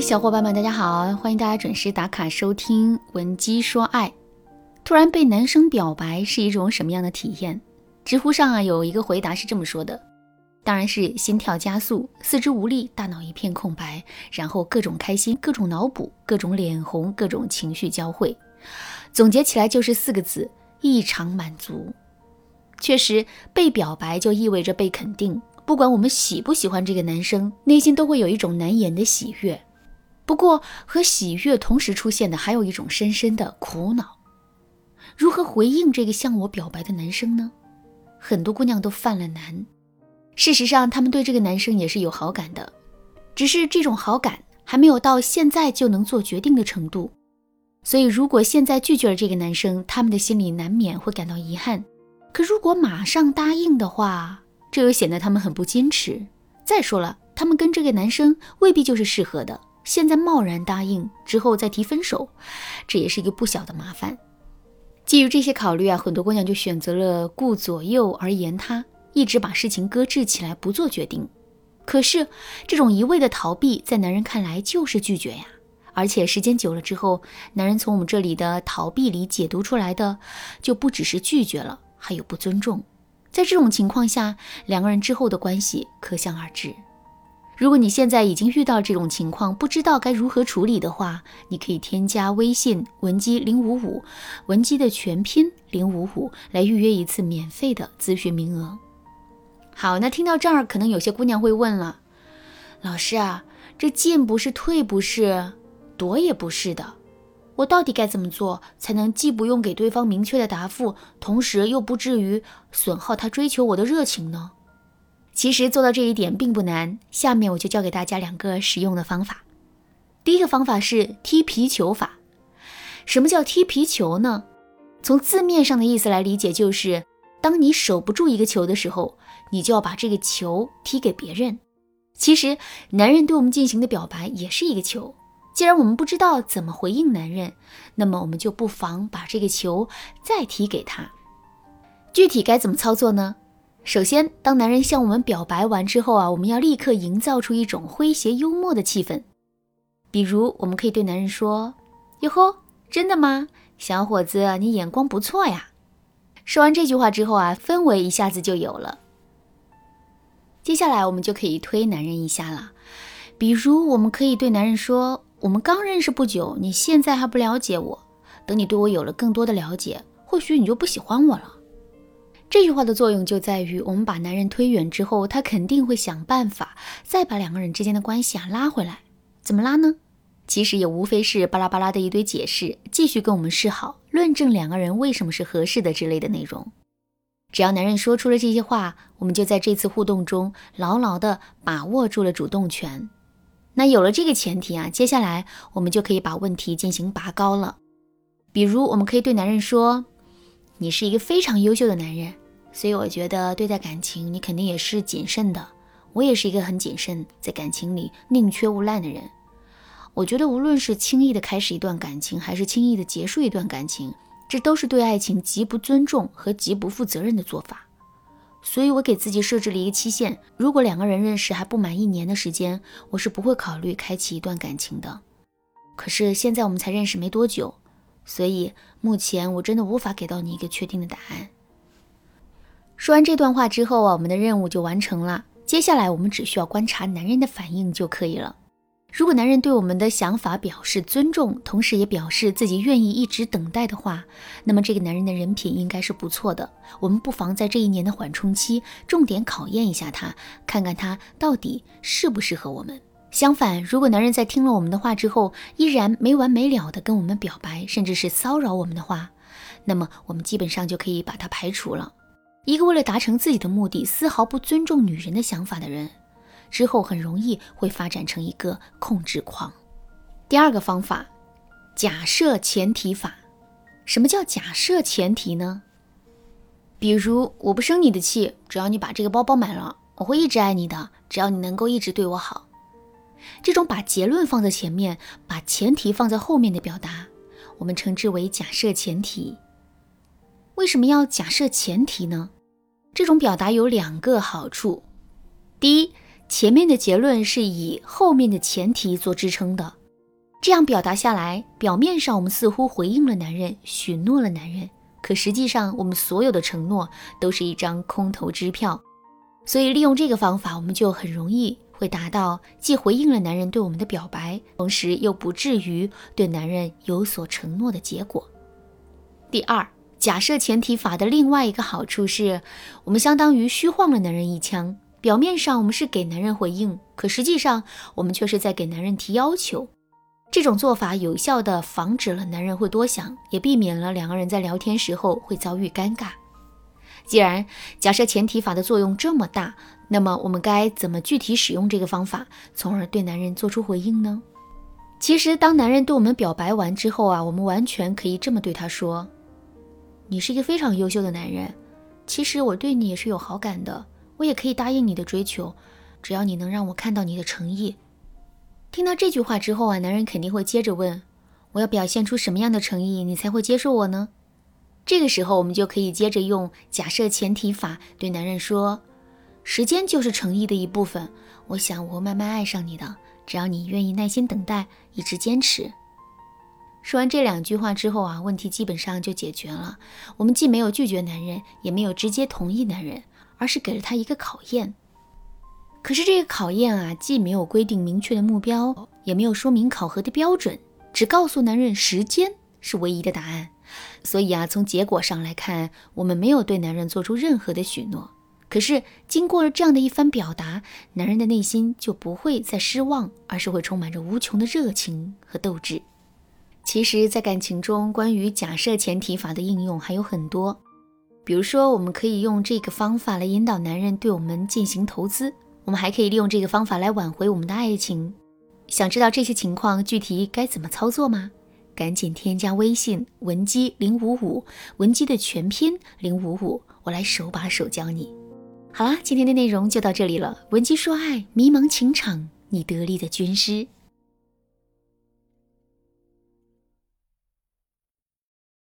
小伙伴们，大家好！欢迎大家准时打卡收听《闻鸡说爱》。突然被男生表白是一种什么样的体验？知乎上啊有一个回答是这么说的：当然是心跳加速、四肢无力、大脑一片空白，然后各种开心、各种脑补、各种脸红、各种情绪交汇。总结起来就是四个字：异常满足。确实，被表白就意味着被肯定。不管我们喜不喜欢这个男生，内心都会有一种难言的喜悦。不过，和喜悦同时出现的还有一种深深的苦恼。如何回应这个向我表白的男生呢？很多姑娘都犯了难。事实上，她们对这个男生也是有好感的，只是这种好感还没有到现在就能做决定的程度。所以，如果现在拒绝了这个男生，他们的心里难免会感到遗憾。可如果马上答应的话，这又显得他们很不矜持。再说了，他们跟这个男生未必就是适合的。现在贸然答应之后再提分手，这也是一个不小的麻烦。基于这些考虑啊，很多姑娘就选择了顾左右而言他，一直把事情搁置起来不做决定。可是这种一味的逃避，在男人看来就是拒绝呀。而且时间久了之后，男人从我们这里的逃避里解读出来的，就不只是拒绝了，还有不尊重。在这种情况下，两个人之后的关系可想而知。如果你现在已经遇到这种情况，不知道该如何处理的话，你可以添加微信文姬零五五，文姬的全拼零五五，来预约一次免费的咨询名额。好，那听到这儿，可能有些姑娘会问了，老师啊，这进不是退不是，躲也不是的。我到底该怎么做才能既不用给对方明确的答复，同时又不至于损耗他追求我的热情呢？其实做到这一点并不难，下面我就教给大家两个实用的方法。第一个方法是踢皮球法。什么叫踢皮球呢？从字面上的意思来理解，就是当你守不住一个球的时候，你就要把这个球踢给别人。其实男人对我们进行的表白也是一个球。既然我们不知道怎么回应男人，那么我们就不妨把这个球再踢给他。具体该怎么操作呢？首先，当男人向我们表白完之后啊，我们要立刻营造出一种诙谐幽默的气氛。比如，我们可以对男人说：“哟呵，真的吗？小伙子，你眼光不错呀。”说完这句话之后啊，氛围一下子就有了。接下来，我们就可以推男人一下了。比如，我们可以对男人说。我们刚认识不久，你现在还不了解我。等你对我有了更多的了解，或许你就不喜欢我了。这句话的作用就在于，我们把男人推远之后，他肯定会想办法再把两个人之间的关系啊拉回来。怎么拉呢？其实也无非是巴拉巴拉的一堆解释，继续跟我们示好，论证两个人为什么是合适的之类的内容。只要男人说出了这些话，我们就在这次互动中牢牢地把握住了主动权。那有了这个前提啊，接下来我们就可以把问题进行拔高了。比如，我们可以对男人说：“你是一个非常优秀的男人，所以我觉得对待感情你肯定也是谨慎的。我也是一个很谨慎，在感情里宁缺毋滥的人。我觉得无论是轻易的开始一段感情，还是轻易的结束一段感情，这都是对爱情极不尊重和极不负责任的做法。”所以，我给自己设置了一个期限：如果两个人认识还不满一年的时间，我是不会考虑开启一段感情的。可是现在我们才认识没多久，所以目前我真的无法给到你一个确定的答案。说完这段话之后啊，我们的任务就完成了。接下来我们只需要观察男人的反应就可以了。如果男人对我们的想法表示尊重，同时也表示自己愿意一直等待的话，那么这个男人的人品应该是不错的。我们不妨在这一年的缓冲期，重点考验一下他，看看他到底适不适合我们。相反，如果男人在听了我们的话之后，依然没完没了的跟我们表白，甚至是骚扰我们的话，那么我们基本上就可以把他排除了。一个为了达成自己的目的，丝毫不尊重女人的想法的人。之后很容易会发展成一个控制狂。第二个方法，假设前提法。什么叫假设前提呢？比如我不生你的气，只要你把这个包包买了，我会一直爱你的。只要你能够一直对我好，这种把结论放在前面，把前提放在后面的表达，我们称之为假设前提。为什么要假设前提呢？这种表达有两个好处。第一，前面的结论是以后面的前提做支撑的。这样表达下来，表面上我们似乎回应了男人，许诺了男人，可实际上我们所有的承诺都是一张空头支票。所以利用这个方法，我们就很容易会达到既回应了男人对我们的表白，同时又不至于对男人有所承诺的结果。第二。假设前提法的另外一个好处是，我们相当于虚晃了男人一枪。表面上我们是给男人回应，可实际上我们却是在给男人提要求。这种做法有效地防止了男人会多想，也避免了两个人在聊天时候会遭遇尴尬。既然假设前提法的作用这么大，那么我们该怎么具体使用这个方法，从而对男人做出回应呢？其实，当男人对我们表白完之后啊，我们完全可以这么对他说。你是一个非常优秀的男人，其实我对你也是有好感的，我也可以答应你的追求，只要你能让我看到你的诚意。听到这句话之后啊，男人肯定会接着问：我要表现出什么样的诚意，你才会接受我呢？这个时候，我们就可以接着用假设前提法对男人说：时间就是诚意的一部分，我想我会慢慢爱上你的，只要你愿意耐心等待，一直坚持。说完这两句话之后啊，问题基本上就解决了。我们既没有拒绝男人，也没有直接同意男人，而是给了他一个考验。可是这个考验啊，既没有规定明确的目标，也没有说明考核的标准，只告诉男人时间是唯一的答案。所以啊，从结果上来看，我们没有对男人做出任何的许诺。可是经过了这样的一番表达，男人的内心就不会再失望，而是会充满着无穷的热情和斗志。其实，在感情中，关于假设前提法的应用还有很多。比如说，我们可以用这个方法来引导男人对我们进行投资；我们还可以利用这个方法来挽回我们的爱情。想知道这些情况具体该怎么操作吗？赶紧添加微信文姬零五五，文姬的全拼零五五，我来手把手教你。好啦，今天的内容就到这里了。文姬说爱，迷茫情场，你得力的军师。